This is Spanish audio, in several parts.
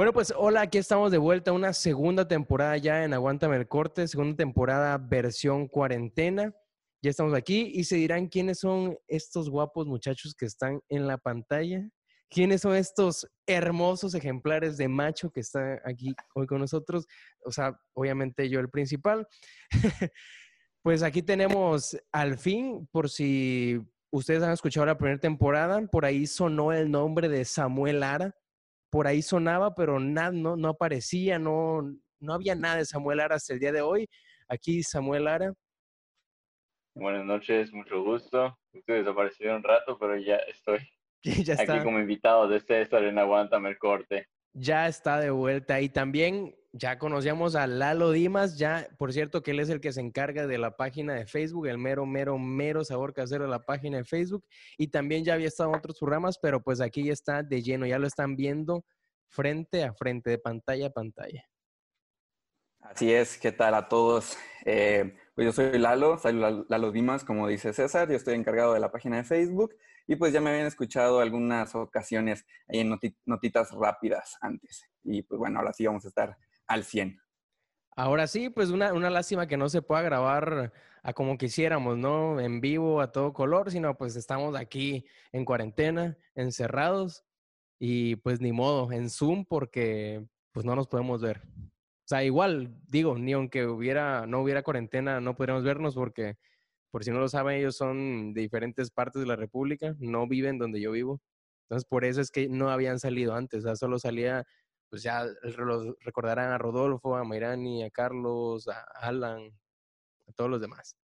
Bueno, pues hola, aquí estamos de vuelta, una segunda temporada ya en Aguántame el Corte, segunda temporada versión cuarentena. Ya estamos aquí y se dirán quiénes son estos guapos muchachos que están en la pantalla. ¿Quiénes son estos hermosos ejemplares de macho que están aquí hoy con nosotros? O sea, obviamente yo el principal. pues aquí tenemos al fin, por si ustedes han escuchado la primera temporada, por ahí sonó el nombre de Samuel Ara por ahí sonaba, pero nada, no, no aparecía, no, no había nada de Samuel Ara hasta el día de hoy. Aquí Samuel Ara. Buenas noches, mucho gusto. Ustedes desaparecieron un rato, pero ya estoy ya está. aquí como invitado de César en Aguántame el Corte. Ya está de vuelta y también ya conocíamos a Lalo Dimas, ya, por cierto, que él es el que se encarga de la página de Facebook, el mero, mero, mero sabor casero de la página de Facebook. Y también ya había estado en otros programas, pero pues aquí ya está de lleno, ya lo están viendo frente a frente, de pantalla a pantalla. Así es, ¿qué tal a todos? Eh, pues yo soy Lalo, soy Lalo Dimas, como dice César, yo estoy encargado de la página de Facebook y pues ya me habían escuchado algunas ocasiones ahí en notitas rápidas antes. Y pues bueno, ahora sí vamos a estar al 100. Ahora sí, pues una, una lástima que no se pueda grabar a como quisiéramos, ¿no? En vivo, a todo color, sino pues estamos aquí en cuarentena, encerrados y pues ni modo, en Zoom porque pues no nos podemos ver. O sea, igual, digo, ni aunque hubiera, no hubiera cuarentena, no podríamos vernos porque, por si no lo saben, ellos son de diferentes partes de la República, no viven donde yo vivo. Entonces, por eso es que no habían salido antes, o sea, solo salía pues ya los recordarán a Rodolfo, a Mayrani, a Carlos, a Alan, a todos los demás.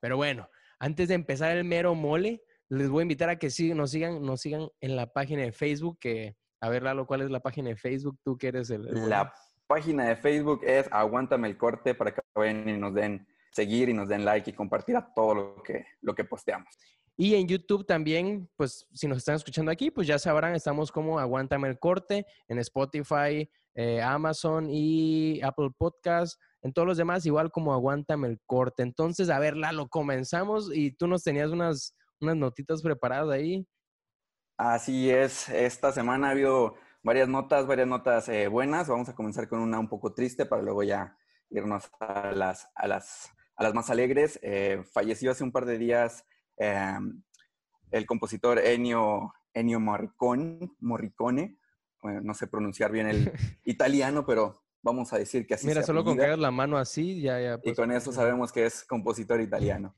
Pero bueno, antes de empezar el mero mole, les voy a invitar a que sí, nos sigan, nos sigan en la página de Facebook, que, a ver, Lalo, ¿cuál es la página de Facebook? Tú que eres el... la página de Facebook es Aguántame el Corte para que vayan y nos den seguir y nos den like y compartir a todo lo que, lo que posteamos. Y en YouTube también, pues si nos están escuchando aquí, pues ya sabrán, estamos como Aguántame el Corte en Spotify, eh, Amazon y Apple Podcast. En todos los demás, igual como Aguántame el Corte. Entonces, a ver, Lalo, comenzamos y tú nos tenías unas, unas notitas preparadas ahí. Así es, esta semana ha habido varias notas, varias notas eh, buenas. Vamos a comenzar con una un poco triste para luego ya irnos a las, a las, a las más alegres. Eh, falleció hace un par de días Em, el compositor Ennio, Ennio Morricone, Morricone no sé pronunciar bien el italiano, pero vamos a decir que así Mira, solo con que hagas la mano así, ya, ya. y pues, con eso sabemos que es compositor italiano.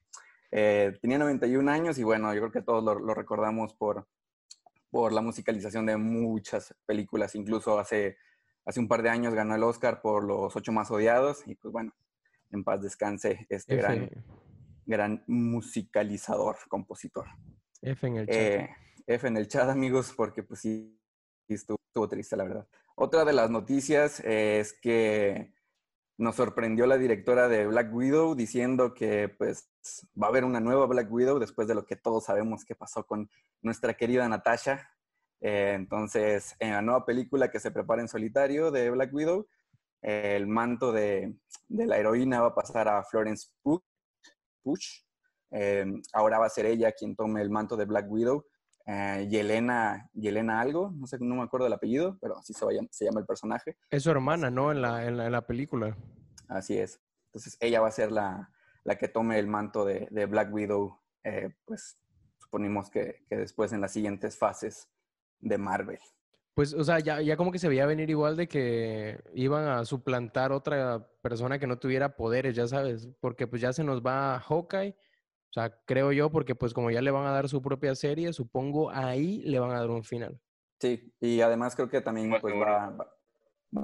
Eh, tenía 91 años y bueno, yo creo que todos lo, recordamos por, por la musicalización de muchas películas. Incluso hace, hace un par de años ganó el Oscar por Los Ocho Más Odiados y pues bueno, en paz descanse este gran gran musicalizador, compositor. F en el chat. Eh, F en el chat, amigos, porque pues sí, estuvo, triste, la verdad. Otra de las noticias es que nos sorprendió la directora de Black Widow diciendo que pues va a haber una nueva Black Widow después de lo que todos sabemos que pasó con nuestra querida Natasha. Eh, entonces, en la nueva película que se prepara en solitario de Black Widow, el manto de, la heroína va a pasar a Florence Pugh. Em, ahora va a ser ella quien tome el manto de Black Widow. Eh, Yelena, Yelena algo, no sé, no me acuerdo el apellido, pero así se, se llama el personaje. Es su hermana, ¿no? En la, en la, película. Así es. Entonces ella va a ser la, la que tome el manto de, de Black Widow, eh, pues suponemos que, que, después en las siguientes fases de Marvel. Pues, o sea, ya, ya como que se veía venir igual de que iban a suplantar otra persona que no tuviera poderes, ya sabes, porque pues ya se nos va Hawkeye, o sea, creo yo, porque pues como ya le van a dar su propia serie, supongo ahí le van a dar un final. Sí, y además creo que también pues, va,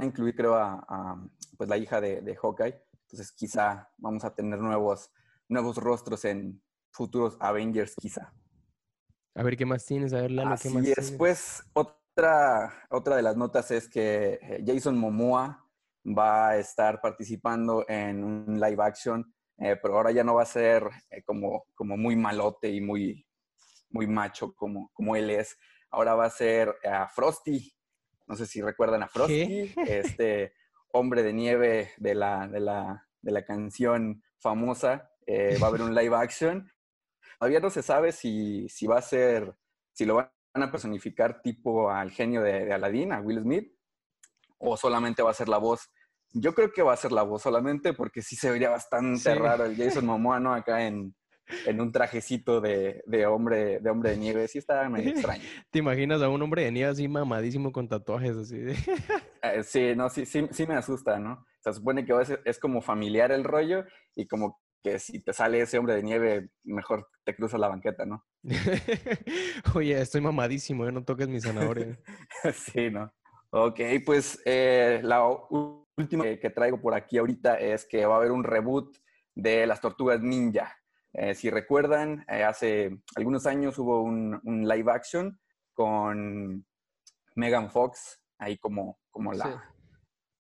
a incluir, creo, a, pues la hija de, de, Hawkeye, entonces quizá vamos a tener nuevos, nuevos rostros en futuros Avengers, quizá. A ver, ¿qué más tienes? A ver, Lalo, ¿qué más después, Pues, otra, otra de las notas es que eh, Jason Momoa va a estar participando en un live action, eh, pero ahora ya no va a ser eh, como, como muy malote y muy, muy macho como, como él es. Ahora va a ser a Frosty. No sé si recuerdan a Frosty, este hombre de nieve de la, de la, de la canción famosa. va a haber un live action. Todavía no se sabe si, si va a ser, si lo van a personificar tipo al genio de, Aladdin, a Will Smith, o solamente va a ser la voz. Yo creo que va a ser la voz solamente porque sí se vería bastante raro el Jason Momoa, ¿no? Acá en, en un trajecito de, de, hombre, de hombre de nieve. Sí está medio extraño. ¿Te imaginas a un hombre de nieve así mamadísimo con tatuajes así? Eh, sí, no, sí, sí, sí me asusta, ¿no? Se supone que es, es como familiar el rollo y como que si te sale ese hombre de nieve, mejor te cruzas la banqueta, ¿no? Oye, estoy mamadísimo, ¿eh? no toques mi zanahoria. sí, ¿no? Ok, pues eh, la última que traigo por aquí ahorita es que va a haber un reboot de las tortugas ninja. Eh, si recuerdan, eh, hace algunos años hubo un, live action con Megan Fox, ahí como, como la,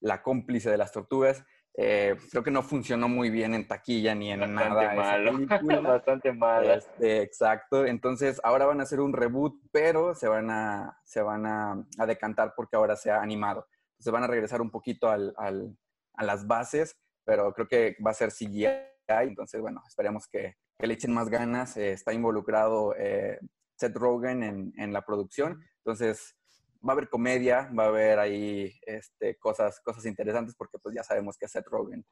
la cómplice de las tortugas. Eh, creo que no funcionó muy bien en taquilla ni en nada. Malo. Bastante malo. Este, exacto. Entonces, ahora van a hacer un reboot, pero se van a, se van a, decantar porque ahora se ha animado. Se van a regresar un poquito al, al, a las bases, pero creo que va a ser CGI entonces, bueno, esperemos que, le echen más ganas. Eh, está involucrado eh, Seth Rogen en, en, la producción. Entonces, va a haber comedia, va a haber ahí este, cosas, cosas interesantes porque pues ya sabemos que Seth Rogen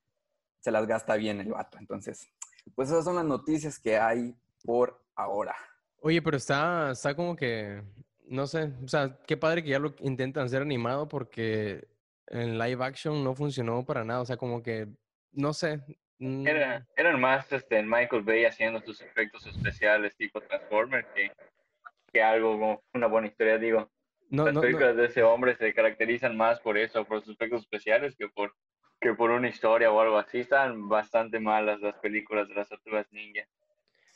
se las gasta bien el vato. Entonces, pues esas son las noticias que hay por ahora. Oye, pero está, está como que, no sé, o sea, qué padre que ya lo intentan hacer animado porque en live action no funcionó para nada. O sea, como que, no sé, Mm. eran más este, Michael Bay haciendo sus efectos especiales tipo Transformer que, que algo como una buena historia, digo. las películas de ese hombre se caracterizan más por eso, por sus efectos especiales, que por, que por una historia o algo así. Están bastante malas las películas de las tortugas ninja.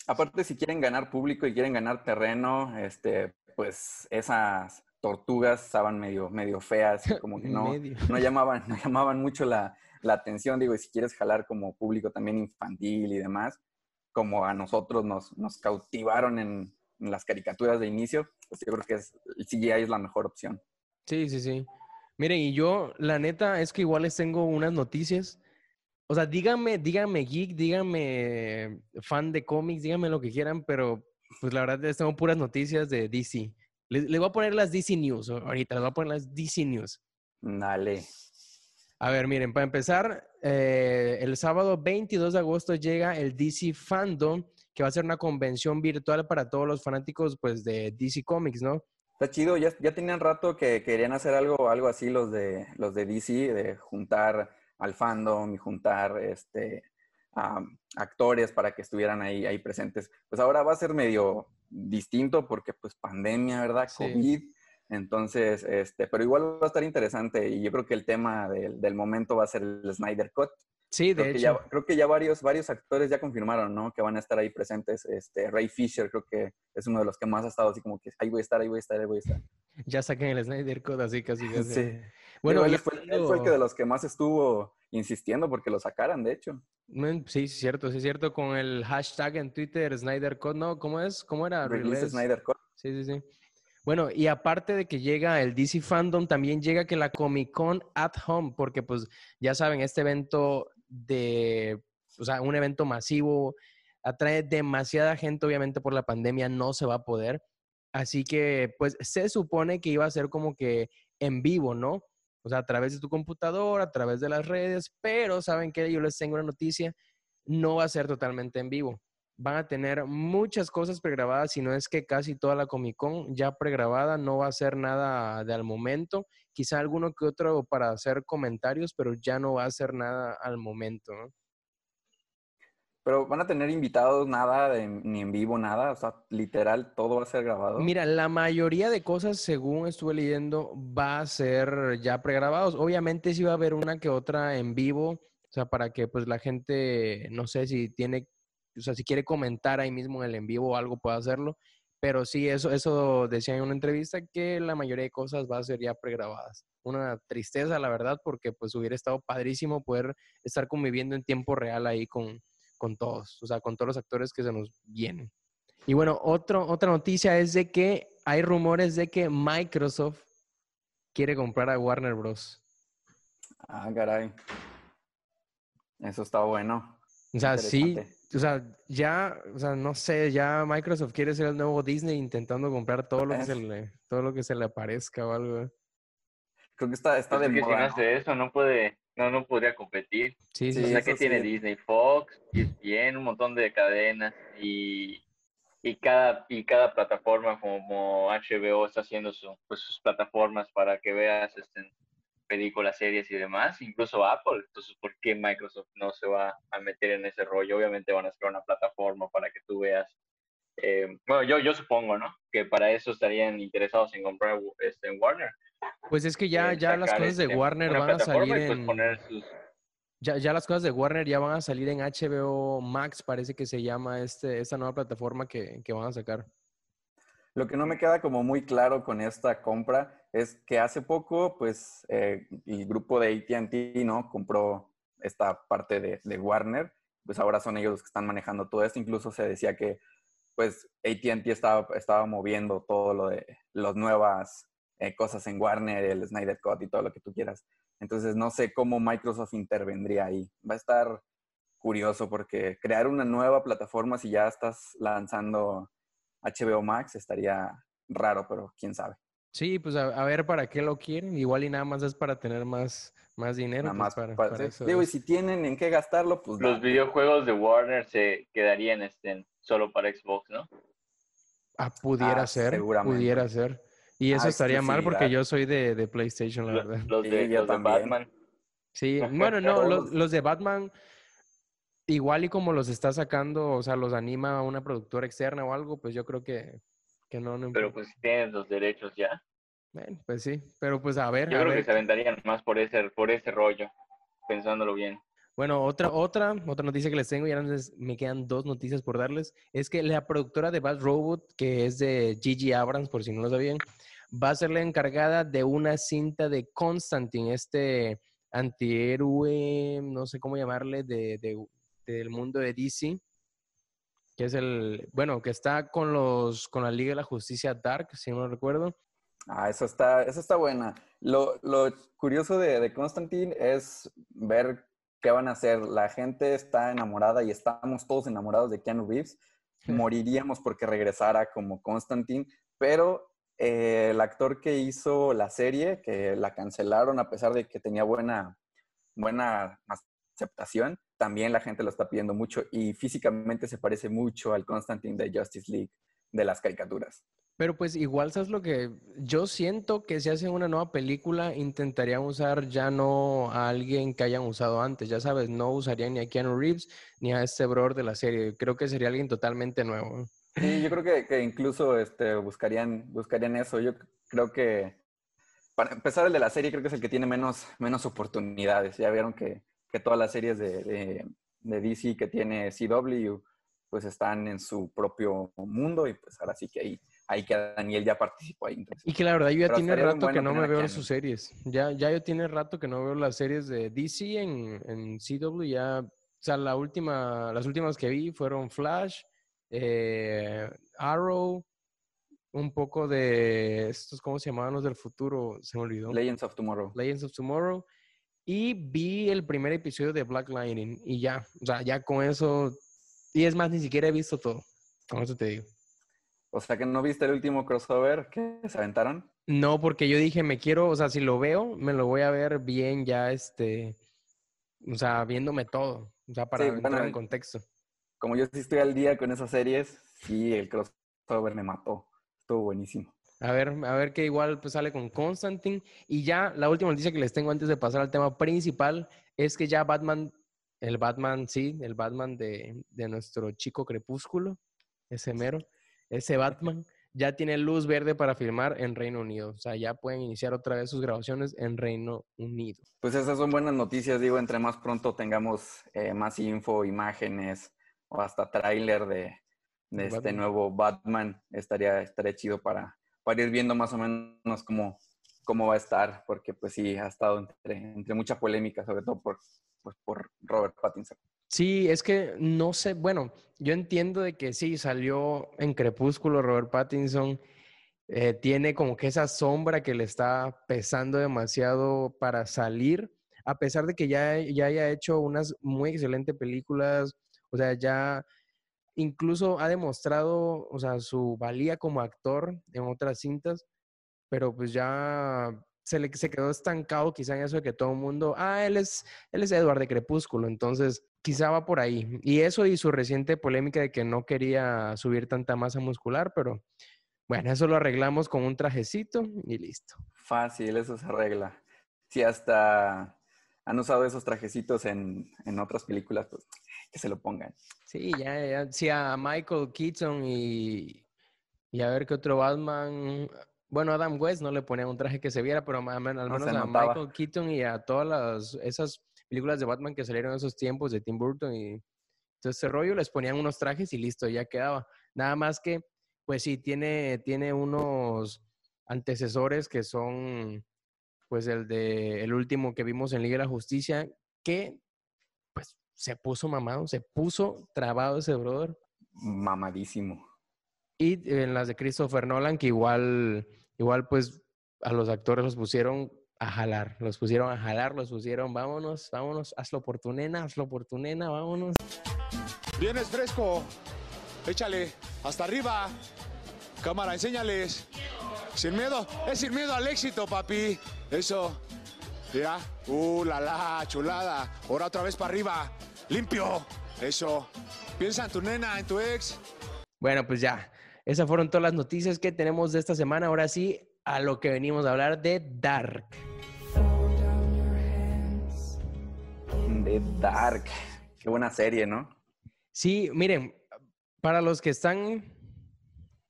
Aparte, si quieren ganar público y quieren ganar terreno, este, pues esas tortugas estaban medio, medio feas, como que no, no, llamaban, no llamaban mucho la, la atención, digo, y si quieres jalar como público también infantil y demás, como a nosotros nos, nos cautivaron en, las caricaturas de inicio, pues yo creo que es, el CGI es la mejor opción. Sí, sí, sí. Miren, y yo, la neta, es que igual les tengo unas noticias. O sea, díganme, díganme geek, díganme fan de cómics, díganme lo que quieran, pero pues la verdad tengo puras noticias de DC. Les, les voy a poner las DC News ahorita, les voy a poner las DC News. Dale. A ver, miren, para empezar, eh, el sábado 22 de agosto llega el DC Fandom, que va a ser una convención virtual para todos los fanáticos pues, de DC Comics, ¿no? Está chido, ya, ya tenían rato que querían hacer algo, algo así los de, los de DC, de juntar al fandom y juntar este, actores para que estuvieran ahí, ahí presentes. Pues ahora va a ser medio distinto porque pues pandemia, ¿verdad? COVID. Entonces, este, pero igual va a estar interesante y yo creo que el tema del, momento va a ser el Snyder Cut. Sí, de creo hecho. Que ya, creo que ya varios, varios actores ya confirmaron, ¿no? Que van a estar ahí presentes. Este, Ray Fisher creo que es uno de los que más ha estado así como que ahí voy a estar, ahí voy a estar, ahí voy a estar. Ya saquen el Snyder Cut así casi. casi. Sí. Bueno, él fue, él fue, el que de los que más estuvo insistiendo porque lo sacaran, de hecho. Sí, es cierto, sí es cierto. Con el hashtag en Twitter, Snyder Cut, ¿no? ¿Cómo es? ¿Cómo era? Release Snyder Cut. Sí, sí, sí. Bueno, y aparte de que llega el DC Fandom, también llega que la Comic Con at Home, porque pues ya saben, este evento de, o sea, un evento masivo, atrae demasiada gente, obviamente por la pandemia no se va a poder. Así que pues se supone que iba a ser como que en vivo, ¿no? O sea, a través de tu computadora, a través de las redes, pero saben que yo les tengo una noticia, no va a ser totalmente en vivo. Van a tener muchas cosas pregrabadas, si no es que casi toda la Comic Con ya pregrabada, no va a ser nada de al momento, quizá alguno que otro para hacer comentarios, pero ya no va a ser nada al momento. Pero van a tener invitados, nada, ni en vivo, nada, o sea, literal, todo va a ser grabado. Mira, la mayoría de cosas, según estuve leyendo, va a ser ya pregrabados. Obviamente sí va a haber una que otra en vivo, o sea, para que pues la gente, no sé si tiene o sea, si quiere comentar ahí mismo en el en vivo o algo, puede hacerlo. Pero sí, eso, eso decía en una entrevista que la mayoría de cosas va a ser ya pregrabadas. Una tristeza, la verdad, porque pues hubiera estado padrísimo poder estar conviviendo en tiempo real ahí con, con todos, o sea, con todos los actores que se nos vienen. Y bueno, otro, otra noticia es de que hay rumores de que Microsoft quiere comprar a Warner Bros. Ah, caray. Eso está bueno. O sea, sí, o sea, ya, o sea, no sé, ya Microsoft quiere ser el nuevo Disney intentando comprar todo lo que se le, todo lo que se le aparezca o algo. creo que está, está de moda. Si no hace eso, no puede, no, no podría competir. Sí, sí. O sea, que tiene Disney, Fox, ESPN, un montón de cadenas y, y cada, y cada plataforma como HBO está haciendo su, pues, sus plataformas para que veas este, películas, series y demás, incluso Apple. Entonces, ¿por qué Microsoft no se va a meter en ese rollo? Obviamente van a hacer una plataforma para que tú veas. Eh, bueno, yo, yo supongo, ¿no? Que para eso estarían interesados en comprar este, en Warner. Pues es que ya, ya las cosas de este, Warner van a salir pues, en... ya, ya las cosas de Warner ya van a salir en HBO Max, parece que se llama este, esta nueva plataforma que, que van a sacar. Lo que no me queda como muy claro con esta compra es que hace poco, pues, eh, el grupo de AT&T, ¿no? Compró esta parte de, de, Warner, pues ahora son ellos los que están manejando todo esto. Incluso se decía que, pues, AT&T estaba, estaba moviendo todo lo de las nuevas eh, cosas en Warner, el Snyder Cut y todo lo que tú quieras. Entonces, no sé cómo Microsoft intervendría ahí. Va a estar curioso porque crear una nueva plataforma si ya estás lanzando HBO Max estaría raro, pero quién sabe. Sí, pues a, ver para qué lo quieren. Igual y nada más es para tener más, más dinero. Nada pues, más para, eso Digo, y si tienen en qué gastarlo, pues. Los videojuegos de Warner se quedarían este, solo para Xbox, ¿no? Ah, pudiera ah, ser. Pudiera ser. Y eso ah, estaría mal porque yo soy de, PlayStation, la verdad. Los de, Batman. Sí, bueno, no, los, de Batman, igual y como los está sacando, o sea, los anima una productora externa o algo, pues yo creo que, que no, no. Pero pues tienes los derechos ya. Bueno, pues sí, pero pues a ver. Yo creo que se aventarían más por ese, por ese rollo, pensándolo bien. Bueno, otra, otra, otra noticia que les tengo, y ahora me quedan dos noticias por darles, es que la productora de Bad Robot, que es de Gigi Abrams, por si no lo sabían, va a ser la encargada de una cinta de Constantine, este antihéroe, no sé cómo llamarle, de, del mundo de DC, que es el, bueno, que está con los, con la Liga de la Justicia Dark, si no recuerdo. Ah, eso está, eso está buena. Lo, curioso de, de Constantine es ver qué van a hacer. La gente está enamorada y estamos todos enamorados de Keanu Reeves. Moriríamos porque regresara como Constantine, pero eh, el actor que hizo la serie, que la cancelaron a pesar de que tenía buena, buena aceptación, también la gente lo está pidiendo mucho y físicamente se parece mucho al Constantine de Justice League de las caricaturas. Pero pues igual, ¿sabes lo que? Yo siento que si hacen una nueva película, intentarían usar ya no a alguien que hayan usado antes, ya sabes, no usarían ni a Keanu Reeves ni a este brother de la serie. Creo que sería alguien totalmente nuevo. Sí, yo creo que, que, incluso este, buscarían, buscarían eso. Yo creo que, para empezar, el de la serie creo que es el que tiene menos, menos oportunidades. Ya vieron que, que todas las series de, de, de, DC que tiene CW, pues están en su propio mundo y pues ahora sí que ahí, ahí que Daniel ya participó ahí. y que la verdad yo ya tiene rato que no me veo en sus series. Ya, ya yo tiene rato que no veo las series de DC en, en CW. Ya, o sea, la última, las últimas que vi fueron Flash, eh, Arrow, un poco de estos, ¿cómo se llamaban los del futuro? Se me olvidó. Legends of Tomorrow. Legends of Tomorrow. Y vi el primer episodio de Black Lightning y ya, o sea, ya con eso, y es más, ni siquiera he visto todo, con eso te digo. O sea, que no viste el último crossover que se aventaron. No, porque yo dije, me quiero, o sea, si lo veo, me lo voy a ver bien ya, este, o sea, viéndome todo, o sea, para entrar en contexto como yo sí estoy al día con esas series, sí, el crossover me mató. Estuvo buenísimo. A ver, a ver qué igual pues sale con Constantine. Y ya la última noticia que les tengo antes de pasar al tema principal es que ya Batman, el Batman, sí, el Batman de, de nuestro chico crepúsculo, ese mero, ese Batman, ya tiene luz verde para filmar en Reino Unido. O sea, ya pueden iniciar otra vez sus grabaciones en Reino Unido. Pues esas son buenas noticias, digo, entre más pronto tengamos eh, más info, imágenes, o hasta tráiler de, este nuevo Batman estaría, estaría chido para, para ir viendo más o menos cómo, cómo va a estar, porque pues sí, ha estado entre, entre mucha polémica, sobre todo por, pues, por Robert Pattinson. Sí, es que no sé, bueno, yo entiendo de que sí, salió en Crepúsculo Robert Pattinson, eh, tiene como que esa sombra que le está pesando demasiado para salir, a pesar de que ya, ya haya hecho unas muy excelentes películas, o sea, ya incluso ha demostrado, o sea, su valía como actor en otras cintas, pero pues ya se le se quedó estancado quizá en eso de que todo el mundo, ah, él es, él es Edward de Crepúsculo, entonces quizá va por ahí. Y eso y su reciente polémica de que no quería subir tanta masa muscular, pero bueno, eso lo arreglamos con un trajecito y listo. Fácil, eso se arregla. Si hasta han usado esos trajecitos en, en otras películas, pues que se lo pongan. Sí, ya, ya. Sí, a Michael Keaton y, y a ver qué otro Batman. Bueno, Adam West no le ponía un traje que se viera, pero al menos, a Michael Keaton y a todas las, esas películas de Batman que salieron en esos tiempos de Tim Burton y todo ese rollo, les ponían unos trajes y listo, ya quedaba. Nada más que, pues sí, tiene, tiene unos antecesores que son, pues el de el último que vimos en Liga de la Justicia, que pues se puso mamado, se puso trabado ese brother. Mamadísimo. Y en las de Christopher Nolan, que igual, igual pues a los actores los pusieron a jalar, los pusieron a jalar, los pusieron, vámonos, vámonos, hazlo por tu nena, hazlo por tu nena, vámonos. Vienes fresco, échale, hasta arriba, cámara, enséñales. Sin miedo, es sin miedo al éxito, papi. Eso, ya, uh, la la, chulada. Ahora otra vez para arriba, limpio. Eso, piensa en tu nena, en tu ex. Bueno, pues ya, esas fueron todas las noticias que tenemos de esta semana. Ahora sí, a lo que venimos a hablar de Dark. De Dark. Qué buena serie, ¿no? Sí, miren, para los que están,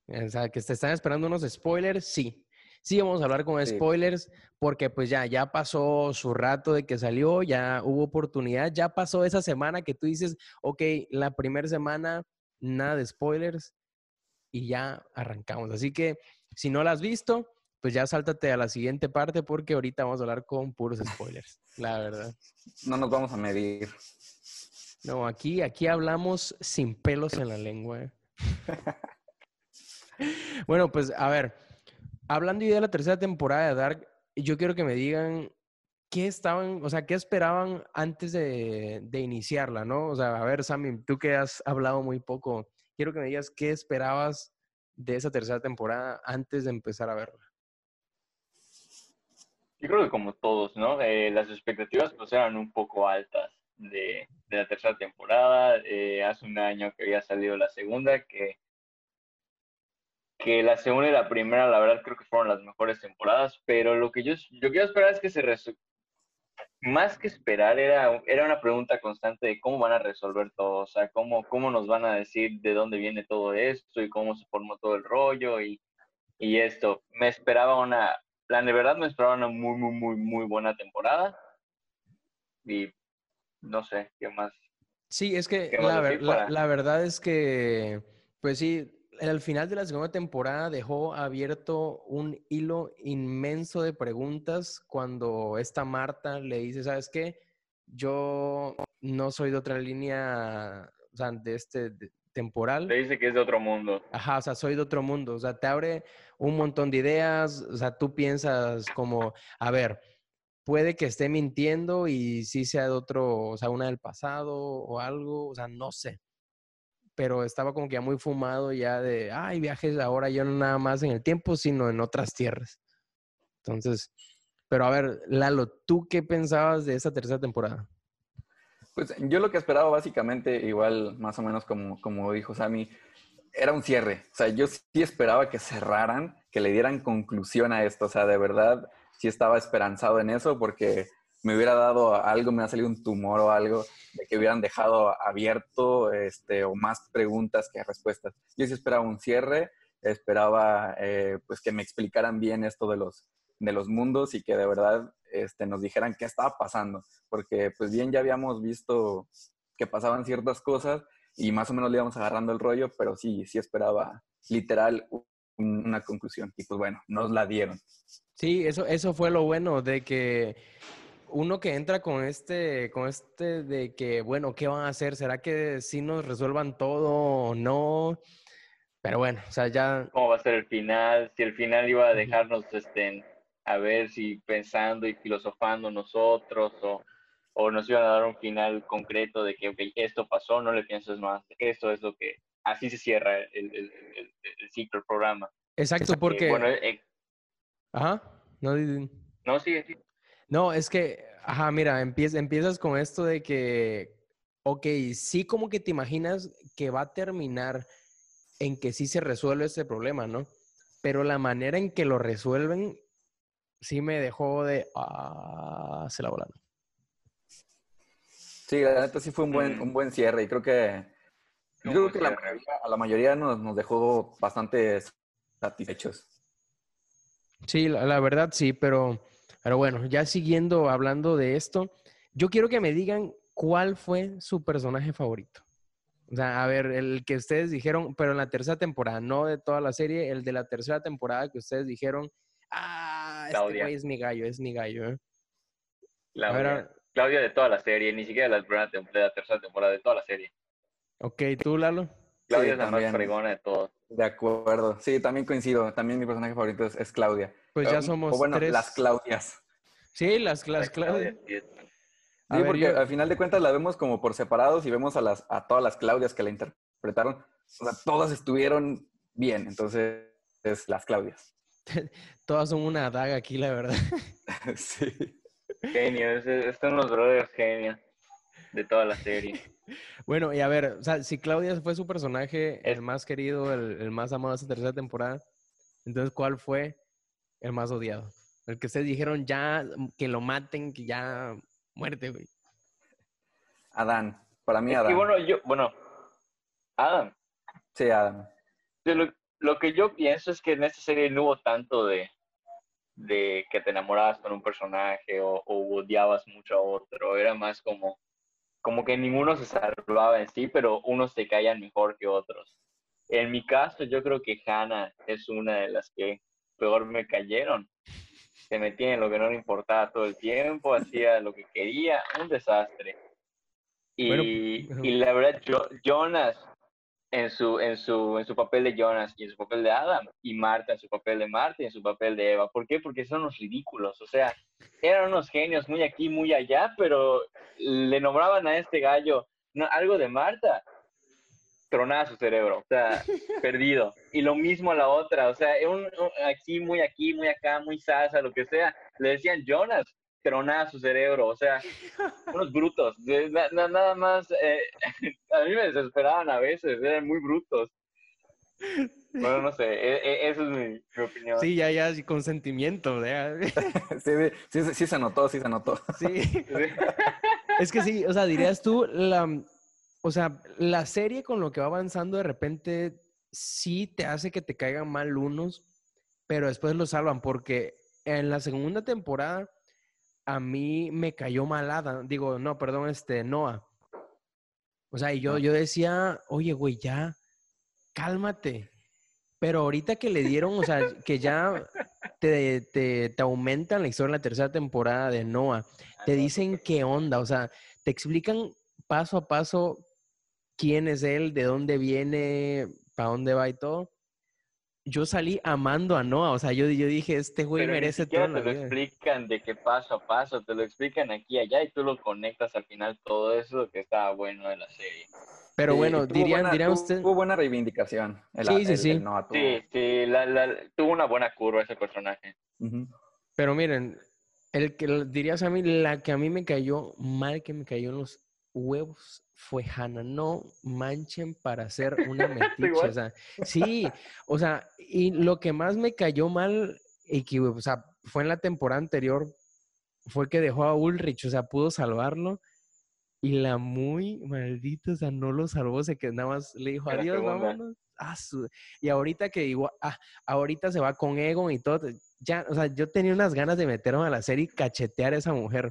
o sea, que te están esperando unos spoilers, sí. Sí, vamos a hablar con spoilers porque pues ya, ya pasó su rato de que salió, ya hubo oportunidad, ya pasó esa semana que tú dices, ok, la primera semana, nada de spoilers y ya arrancamos. Así que si no la has visto, pues ya sáltate a la siguiente parte porque ahorita vamos a hablar con puros spoilers, la verdad. No nos vamos a medir. No, aquí, aquí hablamos sin pelos en la lengua. ¿eh? bueno, pues a ver, hablando ya de la tercera temporada de Dark, yo quiero que me digan qué estaban, o sea, qué esperaban antes de, de iniciarla, ¿no? O sea, a ver, Sammy, tú que has hablado muy poco, quiero que me digas qué esperabas de esa tercera temporada antes de empezar a verla. Yo creo que como todos, ¿no? Eh, las expectativas pues eran un poco altas de, de la tercera temporada. Eh, hace un año que había salido la segunda, que, que la segunda y la primera, la verdad, creo que fueron las mejores temporadas, pero lo que yo, yo quiero esperar es que se más que esperar, era, era una pregunta constante de cómo van a resolver todo, o sea, cómo, cómo nos van a decir de dónde viene todo esto y cómo se formó todo el rollo y, y esto. Me esperaba una, la de verdad me esperaba una muy, muy, muy, muy buena temporada. Y no sé, ¿qué más? Sí, es que la, la, verdad es que, pues sí, al final de la segunda temporada dejó abierto un hilo inmenso de preguntas cuando esta Marta le dice, ¿sabes qué? Yo no soy de otra línea, o sea, de este, temporal. Te dice que es de otro mundo. Ajá, o sea, soy de otro mundo. O sea, te abre un montón de ideas. O sea, tú piensas como, a ver, puede que esté mintiendo y sí sea de otro, o sea, una del pasado o algo. O sea, no sé. Pero estaba como que ya muy fumado ya de, ay, viajes ahora yo no nada más en el tiempo, sino en otras tierras. Entonces, pero a ver, Lalo, ¿tú qué pensabas de esa tercera temporada? Pues yo lo que esperaba básicamente, igual más o menos como, como dijo Sammy, era un cierre. O sea, yo sí esperaba que cerraran, que le dieran conclusión a esto. O sea, de verdad sí estaba esperanzado en eso porque me hubiera dado algo, me ha salido un tumor o algo, de que hubieran dejado abierto este, o más preguntas que respuestas. Yo sí esperaba un cierre, esperaba eh, pues que me explicaran bien esto de los, de los mundos y que de verdad este, nos dijeran qué estaba pasando, porque pues bien ya habíamos visto que pasaban ciertas cosas y más o menos le íbamos agarrando el rollo, pero sí, sí esperaba literal una conclusión y pues bueno, nos la dieron. Sí, eso, eso fue lo bueno de que uno que entra con este, con este de que, bueno, ¿qué van a hacer? ¿Será que sí nos resuelvan todo o no? Pero bueno, o sea, ya... ¿Cómo va a ser el final? Si el final iba a dejarnos este, a ver si pensando y filosofando nosotros o, o nos iban a dar un final concreto de que esto pasó, no le pienses más, esto es lo que, así se cierra el, el, el, ciclo, el programa. Exacto, porque... Bueno, eh, Ajá, no, No, sigue, sí. No, es que, ajá, mira, empiezas, empiezas con esto de que, ok, sí como que te imaginas que va a terminar en que sí se resuelve ese problema, ¿no? Pero la manera en que lo resuelven sí me dejó de, ah, se la volaron. Sí, la neta sí fue un buen, un buen cierre y creo que, creo que a la mayoría nos, nos dejó bastante satisfechos. Sí, la, verdad sí, pero, pero bueno, ya siguiendo hablando de esto, yo quiero que me digan cuál fue su personaje favorito. O sea, a ver, el que ustedes dijeron, pero en la tercera temporada, no de toda la serie, el de la tercera temporada que ustedes dijeron, ah, este güey es mi gallo, es mi gallo. ¿eh? Claudia. Claudia de toda la serie, ni siquiera de la, de la tercera temporada, de toda la serie. Ok, ¿tú, Lalo? Claudia es la más fregona de todos. De acuerdo. Sí, también coincido. También mi personaje favorito es, Claudia. Pues ya somos o bueno, las Claudias. Sí, las, las, Claudias. Sí, porque al final de cuentas la vemos como por separados y vemos a, las, a todas las Claudias que la interpretaron. O sea, todas estuvieron bien. Entonces, es las Claudias. todas son una daga aquí, la verdad. sí. Genio, estos son los brothers genio de toda la serie. Bueno, y a ver, o sea, si Claudia fue su personaje el más querido, el, más amado de esta tercera temporada, entonces, ¿cuál fue el más odiado? El que ustedes dijeron ya que lo maten, que ya muerte, güey. Adán, para mí Adán. Y bueno, yo, bueno, Adam. Sí, Adam. Lo, que yo pienso es que en esta serie no hubo tanto de, de que te enamorabas con un personaje o, o odiabas mucho a otro. Era más como como que ninguno se salvaba en sí, pero unos te caían mejor que otros. En mi caso, yo creo que Hannah es una de las que peor me cayeron. Se metía en lo que no le importaba todo el tiempo, hacía lo que quería, un desastre. Y, y la verdad, yo, Jonas en su, en, su, en su papel de Jonas y en su papel de Adam, y Marta en su papel de Marta y en su papel de Eva. ¿Por qué? Porque son unos ridículos, o sea, eran unos genios muy aquí, muy allá, pero le nombraban a este gallo algo de Marta, tronaba su cerebro, o sea, perdido. Y lo mismo a la otra, o sea, un, aquí, muy aquí, muy acá, muy salsa, lo que sea. Le decían Jonas, tronaba su cerebro, o sea, unos brutos, nada más, eh, a mí me desesperaban a veces, eran muy brutos. Bueno, no sé, e, e, eso es mi, opinión. Sí, ya, ya, con sentimiento. sí, sí, sí, se notó, sí se notó. Sí. es que sí, o sea, dirías tú, la, o sea, la serie con lo que va avanzando de repente sí te hace que te caigan mal unos, pero después lo salvan porque en la segunda temporada a mí me cayó malada. Digo, no, perdón, este, Noah. O sea, y yo, yo decía, oye, güey, ya, cálmate. Pero ahorita que le dieron, o sea, que ya te, te, te aumentan la historia en la tercera temporada de Noah, te dicen qué onda, o sea, te explican paso a paso quién es él, de dónde viene, para dónde va y todo yo salí amando a Noah, o sea, yo, yo dije, este güey merece todo. te lo explican de qué paso a paso, te lo explican aquí y allá y tú lo conectas al final todo eso que estaba bueno de la serie. Pero bueno, dirían, dirían usted... Tuvo buena reivindicación. sí, sí, sí. Sí, sí, tuvo una buena curva ese personaje. Pero miren, el que dirías a mí, la que a mí me cayó mal, que me cayó en los huevos fue Hannah. No manchen para hacer una metiche. o sea, sí, o sea, y lo que más me cayó mal, y que, o sea, fue en la temporada anterior, fue que dejó a Ulrich, o sea, pudo salvarlo. Y la muy maldita, o sea, no lo salvó, se que nada más le dijo adiós, vámonos. Ah, y ahorita que digo, ah, ahorita se va con Egon y todo, ya, o sea, yo tenía unas ganas de meterme a la serie y cachetear a esa mujer.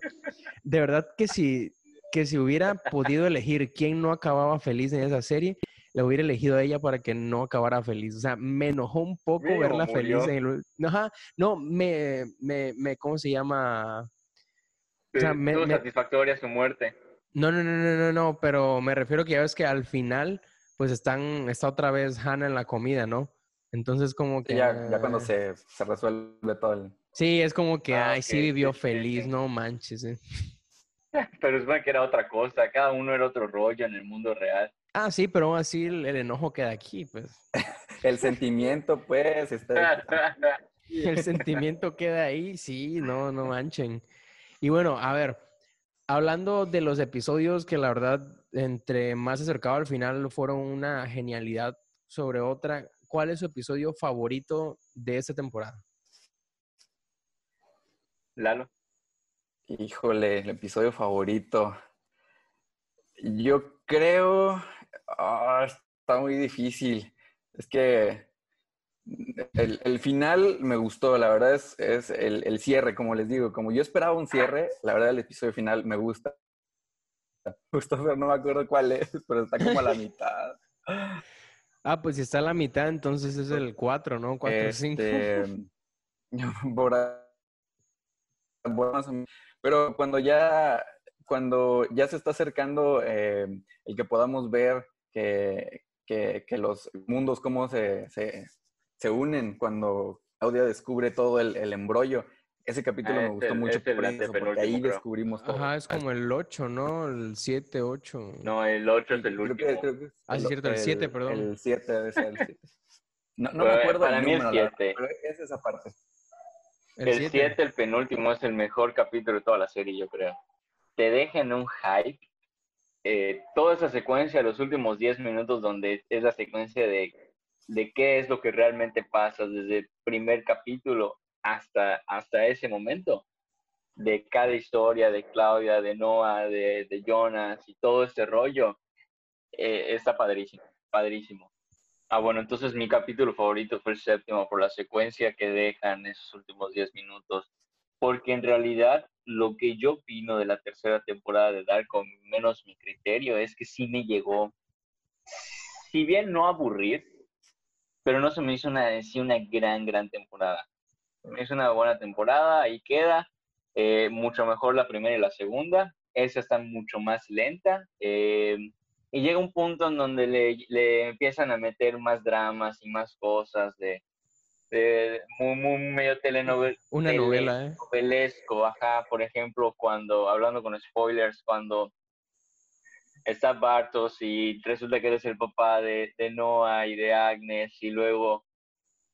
De verdad que si que si hubiera podido elegir quién no acababa feliz en esa serie, le hubiera elegido a ella para que no acabara feliz. O sea, me enojó un poco verla feliz en el... Ajá, no, me, me, me, ¿cómo se llama? o sea, me, satisfactoria su muerte. No, no, no, no, no, no, pero me refiero que ya ves que al final, pues están, está otra vez Hannah en la comida, ¿no? Entonces como que... Ya, ya cuando se, se resuelve todo el... Sí, es como que, ah, ay, sí vivió feliz, no manches. Eh. Pero es bueno que era otra cosa, cada uno era otro rollo en el mundo real. Ah, sí, pero aún así el, enojo queda aquí, pues. el sentimiento, pues. Está... el sentimiento queda ahí, sí, no, no manchen. Y bueno, a ver, hablando de los episodios que la verdad, entre más acercado al final, fueron una genialidad sobre otra, ¿cuál es su episodio favorito de esta temporada? Lalo. Híjole, el episodio favorito. Yo creo, ah, está muy difícil. Es que el, final me gustó, la verdad es, es el, cierre, como les digo, como yo esperaba un cierre, la verdad el episodio final me gusta. Justo, no me acuerdo cuál es, pero está como a la mitad. Ah, pues si está a la mitad, entonces es el 4, ¿no? 4 o 5. Pero cuando ya, cuando ya se está acercando eh, el que podamos ver que, que, que los mundos, cómo se, se, se, unen, cuando Claudia descubre todo el, el embrollo, ese capítulo ah, me gustó mucho porque ahí descubrimos todo. Ajá, es como el 8, ¿no? El 7, 8. No, el 8 es el último. ah, es cierto, el 7, perdón. El 7 debe ser el 7. No, no me acuerdo Para mí el 7. Pero es esa parte. El 7, el, penúltimo, es el mejor capítulo de toda la serie, yo creo. Te dejan un hype. Eh, toda esa secuencia, los últimos 10 minutos, donde es la secuencia de, de qué es lo que realmente pasa desde el primer capítulo hasta, hasta ese momento. De cada historia, de Claudia, de Noah, de, de Jonas y todo este rollo, eh, está padrísimo, padrísimo. Ah, bueno, entonces mi capítulo favorito fue el séptimo por la secuencia que dejan esos últimos 10 minutos, porque en realidad lo que yo opino de la tercera temporada de Dark, con menos mi criterio, es que sí me llegó, si bien no aburrir, pero no se me hizo una, una gran, gran temporada. Es una buena temporada, ahí queda, eh, mucho mejor la primera y la segunda, esa está mucho más lenta. Eh, y llega un punto en donde le, le, empiezan a meter más dramas y más cosas de, de muy, muy medio telenovel, una novela ¿eh? novelesco, ajá, por ejemplo, cuando, hablando con spoilers, cuando está Bartos y resulta que eres el papá de, de Noah y de Agnes y luego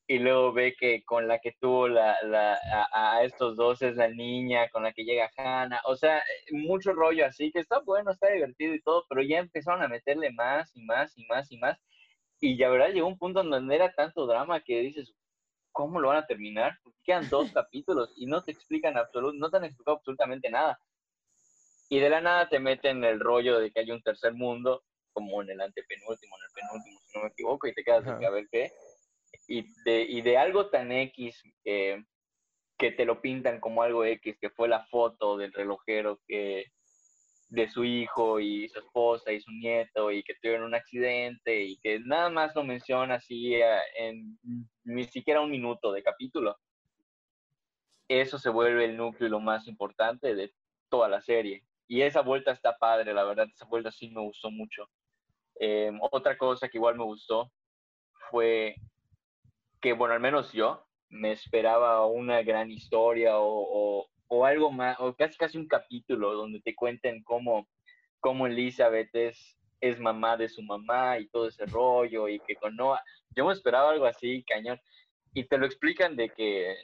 y luego ve que con la que tuvo la, la, a, estos dos es la niña con la que llega Hannah, o sea, mucho rollo así, que está bueno, está divertido y todo, pero ya empezaron a meterle más y más y más y más, y ya verdad llegó un punto en donde era tanto drama que dices, ¿cómo lo van a terminar? Porque quedan dos capítulos y no te explican absolutamente, no te han explicado absolutamente nada. Y de la nada te meten el rollo de que hay un tercer mundo, como en el antepenúltimo, en el penúltimo, si no me equivoco, y te quedas sin saber qué y de, y de algo tan X que, que te lo pintan como algo X, que fue la foto del relojero que de su hijo y su esposa y su nieto y que tuvieron un accidente y que nada más lo menciona así eh, en ni siquiera un minuto de capítulo. Eso se vuelve el núcleo lo más importante de toda la serie. Y esa vuelta está padre, la verdad, esa vuelta sí me gustó mucho. Eh, otra cosa que igual me gustó fue que, bueno, al menos yo me esperaba una gran historia o, o, algo más, o casi casi un capítulo donde te cuenten cómo, cómo Elizabeth es, es mamá de su mamá y todo ese rollo y que con Noah. Yo me esperaba algo así, cañón. Y te lo explican de que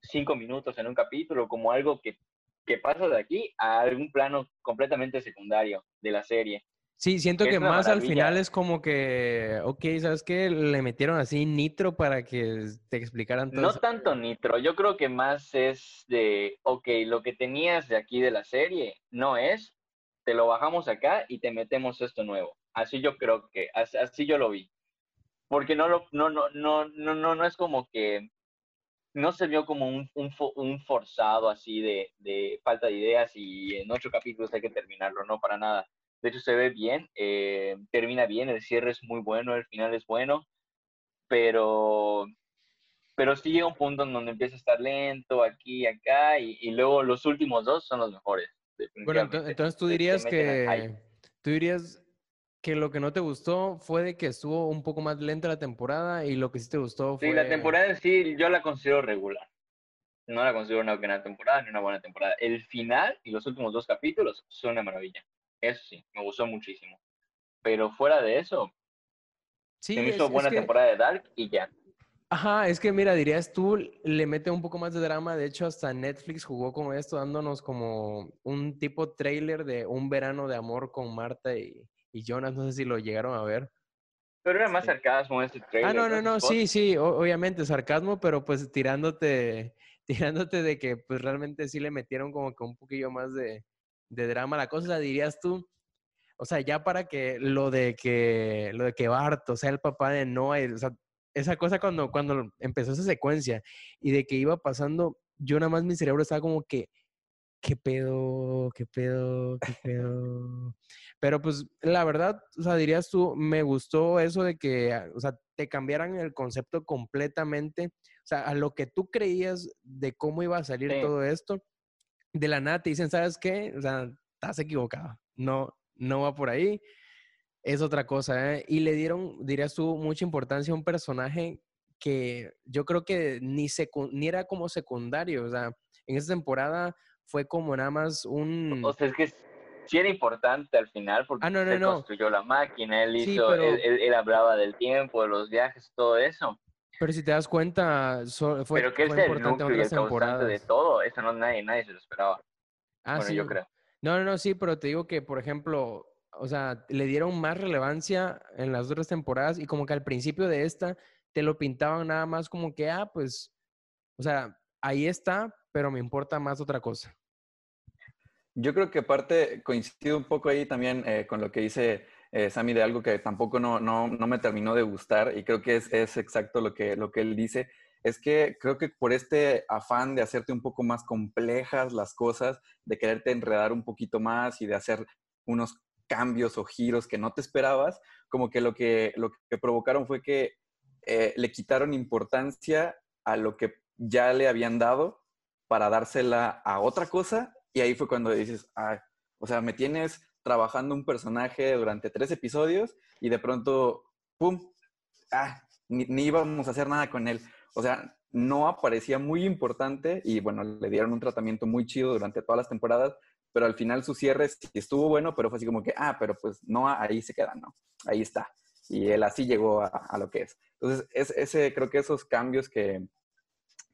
cinco minutos en un capítulo, como algo que, que pasa de aquí a algún plano completamente secundario de la serie. Sí, siento que más al final es como que, ok, ¿sabes qué? Le metieron así nitro para que te explicaran todo. No tanto nitro, yo creo que más es de, ok, lo que tenías de aquí de la serie no es, te lo bajamos acá y te metemos esto nuevo. Así yo creo que, así yo lo vi. Porque no lo, no, no, no, no, no, no es como que, no se vio como un, un, un forzado así de, de falta de ideas y en ocho capítulos hay que terminarlo, no para nada de hecho, se ve bien, eh, termina bien, el cierre es muy bueno, el final es bueno, pero, pero sí llega un punto en donde empieza a estar lento aquí y acá, y, luego los últimos dos son los mejores. Bueno, entonces tú dirías que tú dirías que lo que no te gustó fue de que estuvo un poco más lenta la temporada y lo que sí te gustó fue... Sí, la temporada en sí yo la considero regular. No la considero una buena temporada ni una buena temporada. El final y los últimos dos capítulos son una maravilla. Eso sí, me gustó muchísimo. Pero fuera de eso, sí, me hizo buena temporada de Dark y ya. Ajá, es que mira, dirías tú, le mete un poco más de drama. De hecho, hasta Netflix jugó con esto, dándonos como un tipo trailer de un verano de amor con Marta y, Jonas. No sé si lo llegaron a ver. Pero era más sarcasmo ese trailer. Ah, no, no, no, sí, sí, obviamente sarcasmo, pero pues tirándote, tirándote de que pues realmente sí le metieron como que un poquillo más de, de drama la cosa, dirías tú. O sea, ya para que lo de que lo de que Barto sea el papá de Noah, o sea, esa cosa cuando, cuando empezó esa secuencia y de que iba pasando, yo nada más mi cerebro estaba como que, ¿qué pedo? ¿Qué pedo? ¿Qué pedo? Pero pues la verdad, o sea, dirías tú, me gustó eso de que, ah, o sea, te cambiaran el concepto completamente, o sea, a lo que tú creías de cómo iba a salir todo esto, de la nada te dicen, ¿sabes qué? O sea, estás equivocado, no, no va por ahí es otra cosa, ¿eh? Y le dieron, dirías tú, mucha importancia a un personaje que yo creo que ni, ni era como secundario, o sea, en esta temporada fue como nada más un... O sea, es que sí era importante al final porque ah, se construyó la máquina, él hizo, él, hablaba del tiempo, de los viajes, todo eso. Pero si te das cuenta, fue, pero que fue importante el núcleo de todo, eso no nadie, nadie se lo esperaba. Ah, bueno, sí. yo creo. No, no, no, sí, pero te digo que, por ejemplo, o sea, le dieron más relevancia en las otras temporadas y como que al principio de esta te lo pintaban nada más como que, ah, pues, o sea, ahí está, pero me importa más otra cosa. Yo creo que aparte coincido un poco ahí también eh, con lo que dice eh, Sammy de algo que tampoco no, no, no, me terminó de gustar y creo que es, es, exacto lo que, lo que él dice. Es que creo que por este afán de hacerte un poco más complejas las cosas, de quererte enredar un poquito más y de hacer unos cambios o giros que no te esperabas, como que lo que, lo que provocaron fue que eh, le quitaron importancia a lo que ya le habían dado para dársela a otra cosa y ahí fue cuando dices, o sea, me tienes trabajando un personaje durante tres episodios y de pronto, ¡pum! Ah, ni, ni íbamos a hacer nada con él. O sea, no aparecía muy importante y bueno, le dieron un tratamiento muy chido durante todas las temporadas, pero al final su cierre sí estuvo bueno, pero fue así como que, ah, pero pues no, ahí se queda, ¿no? Ahí está. Y él así llegó a, lo que es. Entonces, es, ese, creo que esos cambios que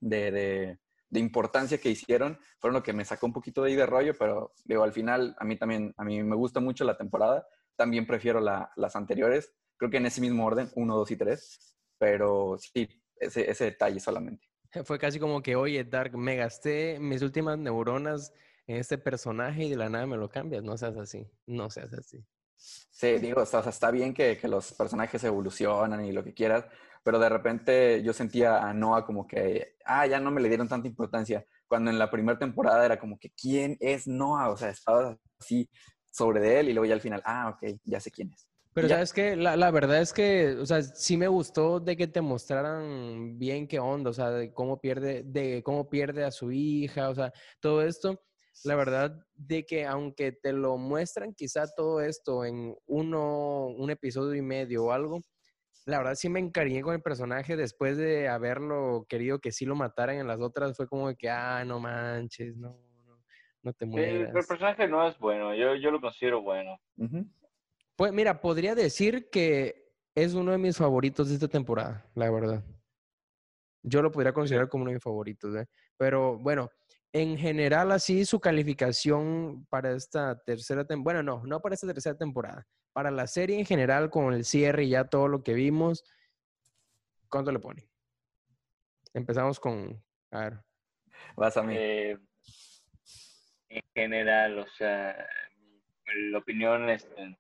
de, de, importancia que hicieron fueron lo que me sacó un poquito de ahí de rollo, pero digo, al final a mí también, a mí me gusta mucho la temporada, también prefiero las anteriores, creo que en ese mismo orden, uno, dos y tres, pero sí, ese, ese detalle solamente. Fue casi como que, oye, Dark, me gasté mis últimas neuronas en este personaje y de la nada me lo cambias. No seas así, no seas así. Sí, digo, o sea, está bien que, que, los personajes evolucionan y lo que quieras, pero de repente yo sentía a Noah como que, ah, ya no me le dieron tanta importancia, cuando en la primera temporada era como que, ¿quién es Noah? O sea, estaba así sobre de él y luego ya al final, ah, ok, ya sé quién es. Pero sabes que la, la, verdad es que, o sea, sí me gustó de que te mostraran bien qué onda, o sea, de cómo pierde, de cómo pierde a su hija, o sea, todo esto la verdad de que aunque te lo muestran quizá todo esto en uno, un episodio y medio o algo, la verdad sí me encariñé con el personaje después de haberlo querido que sí lo mataran en las otras, fue como que, ah, no manches, no, no, no te mueras. el personaje no es bueno, yo, yo lo considero bueno. Pues mira, podría decir que es uno de mis favoritos de esta temporada, la verdad. Yo lo podría considerar como uno de mis favoritos, ¿eh? Pero bueno, en general, así su calificación para esta tercera temporada, bueno, no, no para esta tercera temporada, para la serie en general, con el cierre y ya todo lo que vimos, ¿cuánto le pone? Empezamos con, a ver. Vas a mí. Eh, en general, o sea, la opinión, este,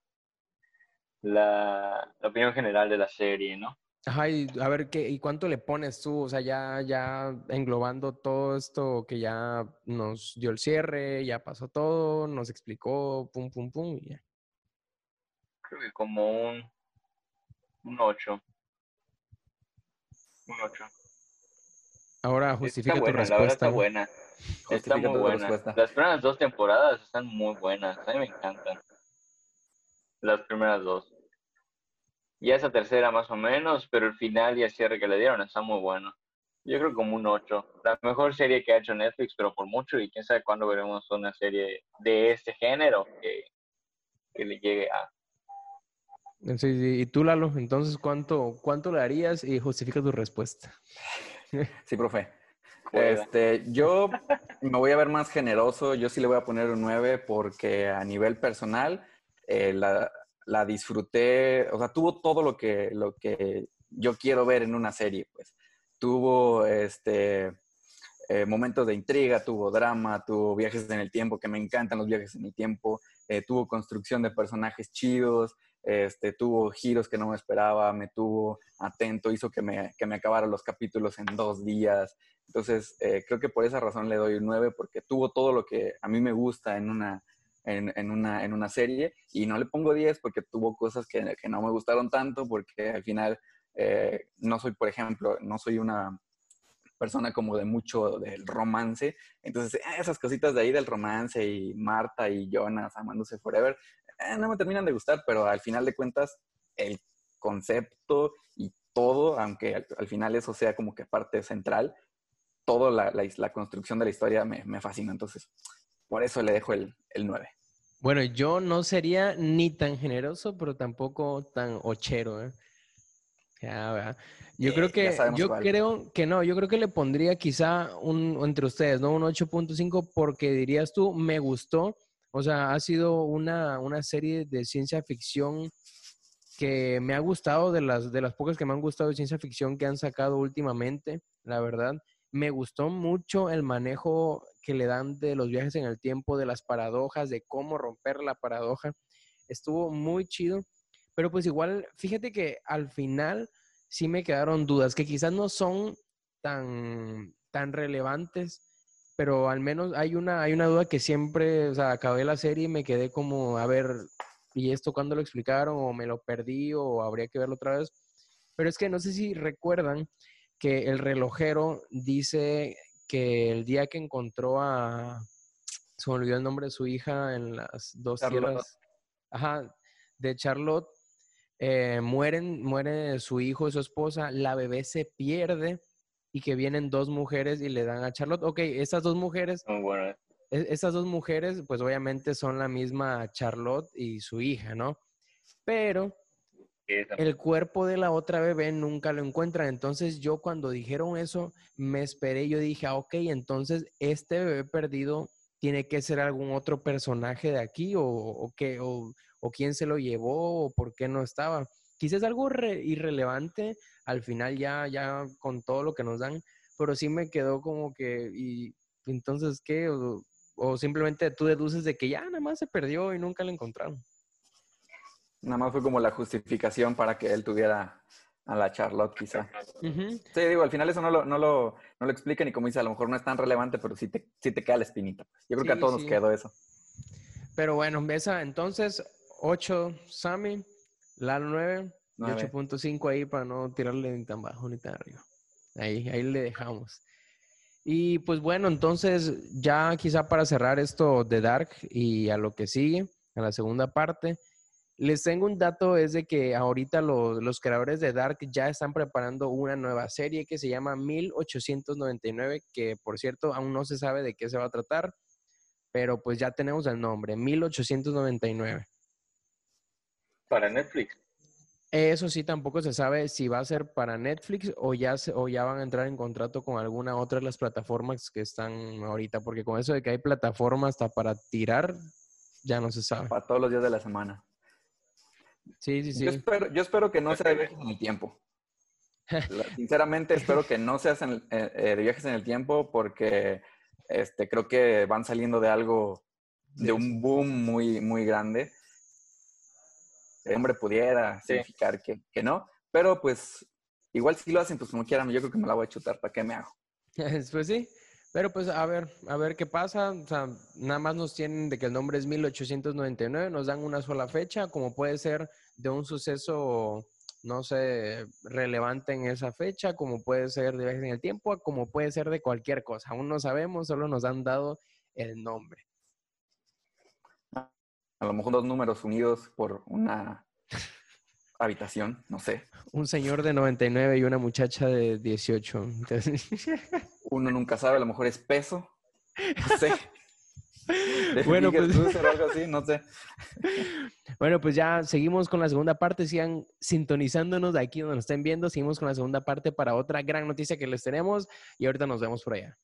la, la opinión general de la serie, ¿no? Ajá, y a ver, ¿qué, ¿y cuánto le pones tú? O sea, ya, ya englobando todo esto que ya nos dio el cierre, ya pasó todo, nos explicó, pum, pum, pum, y ya. Creo que como un, un 8. Un 8. Ahora justifica tu respuesta. La verdad está buena. Está muy buena. Las primeras dos temporadas están muy buenas. A mí me encantan. Las primeras dos. Y esa tercera más o menos, pero el final y el cierre que le dieron está muy bueno. Yo creo como un 8. La mejor serie que ha hecho Netflix, pero por mucho, y quién sabe cuándo veremos una serie de este género que, que le llegue a, Sí, Y tú, Lalo, entonces, ¿cuánto, ¿cuánto le harías y justifica tu respuesta? Sí, profe. Este, yo me voy a ver más generoso, yo sí le voy a poner un 9 porque a nivel personal eh, la, la, disfruté, o sea, tuvo todo lo que, lo que yo quiero ver en una serie, pues. Tuvo este, eh, momentos de intriga, tuvo drama, tuvo viajes en el tiempo, que me encantan los viajes en el tiempo, eh, tuvo construcción de personajes chidos, este, tuvo giros que no me esperaba, me tuvo atento, hizo que me, que me acabara los capítulos en dos días. Entonces, eh, creo que por esa razón le doy un 9, porque tuvo todo lo que a mí me gusta en una, en, una, en una serie, y no le pongo 10 porque tuvo cosas que, que no me gustaron tanto, porque al final eh, no soy, por ejemplo, no soy una persona como de mucho del romance. Entonces, esas cositas de ahí del romance y Marta y Jonas amándose forever, eh, no me terminan de gustar, pero al final de cuentas, el concepto y todo, aunque al, final eso sea como que parte central, toda la, la, construcción de la historia me, me, fascina. Entonces, por eso le dejo el, el 9. Bueno, yo no sería ni tan generoso, pero tampoco tan ochero. ¿eh? Ya, yo creo que, yo creo que no, yo creo que le pondría quizá un, entre ustedes, ¿no? Un 8.5 porque dirías tú, me gustó. O sea, ha sido una, una serie de ciencia ficción que me ha gustado, de las, de las pocas que me han gustado de ciencia ficción que han sacado últimamente, la verdad. Me gustó mucho el manejo que le dan de los viajes en el tiempo, de las paradojas, de cómo romper la paradoja. Estuvo muy chido. Pero pues igual, fíjate que al final sí me quedaron dudas que quizás no son tan, tan relevantes, pero al menos hay una, hay una duda que siempre, o sea, acabé la serie y me quedé como, a ver, ¿y esto cuándo lo explicaron? ¿O me lo perdí? ¿O habría que verlo otra vez? Pero es que no sé si recuerdan que el relojero dice que el día que encontró a, se me olvidó el nombre de su hija en las dos tierras, ajá, de Charlotte, eh, mueren, muere su hijo y su esposa, la bebé se pierde y que vienen dos mujeres y le dan a Charlotte. Ok, estas dos mujeres, bueno. E, estas dos mujeres, pues obviamente son la misma Charlotte y su hija, ¿no? Pero el cuerpo de la otra bebé nunca lo encuentran. Entonces yo cuando dijeron eso, me esperé, yo dije, ah, ok, entonces este bebé perdido tiene que ser algún otro personaje de aquí o, o que, o, o quién se lo llevó o por qué no estaba. Quizás algo irrelevante al final ya, ya con todo lo que nos dan, pero sí me quedó como que, ¿y entonces qué? O, simplemente tú deduces de que ya nada más se perdió y nunca lo encontraron. Nada más fue como la justificación para que él tuviera a la Charlotte, quizá. Sí, digo, al final eso no lo, no, lo, no lo explican y como dice, a lo mejor no es tan relevante, pero sí te, sí te queda la espinita. Pues. Yo creo que a todos nos quedó eso. Pero bueno, esa entonces 8 Sammy, Lalo 9, 8.5 ahí para no tirarle ni tan bajo ni tan arriba. Ahí, ahí le dejamos. Y pues bueno, entonces ya quizá para cerrar esto de Dark y a lo que sigue, a la segunda parte, les tengo un dato, es de que ahorita los, los creadores de Dark ya están preparando una nueva serie que se llama 1899, que por cierto aún no se sabe de qué se va a tratar, pero pues ya tenemos el nombre, 1899. Para Netflix. Eso sí, tampoco se sabe si va a ser para Netflix o ya, o ya van a entrar en contrato con alguna otra de las plataformas que están ahorita, porque con eso de que hay plataformas hasta para tirar, ya no se sabe. Para todos los días de la semana. Sí, sí, sí. Yo espero, yo espero que no sea de viajes en el tiempo. Sinceramente, espero que no se hacen eh, eh, de viajes en el tiempo porque este, creo que van saliendo de algo, de un boom muy, muy grande el hombre pudiera significar que, que, no, pero pues igual si lo hacen, pues como quieran, yo creo que me la voy a chutar, ¿para qué me hago? pues sí, pero pues a ver, a ver qué pasa, o sea, nada más nos tienen de que el nombre es 1899, nos dan una sola fecha, como puede ser de un suceso, no sé, relevante en esa fecha, como puede ser de viajes en el tiempo, como puede ser de cualquier cosa, aún no sabemos, solo nos han dado el nombre. A lo mejor dos números unidos por una habitación, no sé. Un señor de 99 y una muchacha de 18. Uno nunca sabe, a lo mejor es peso, no sé. bueno, pues... algo así, no sé. bueno, pues ya seguimos con la segunda parte. Sigan sintonizándonos de aquí donde nos estén viendo. Seguimos con la segunda parte para otra gran noticia que les tenemos y ahorita nos vemos por allá.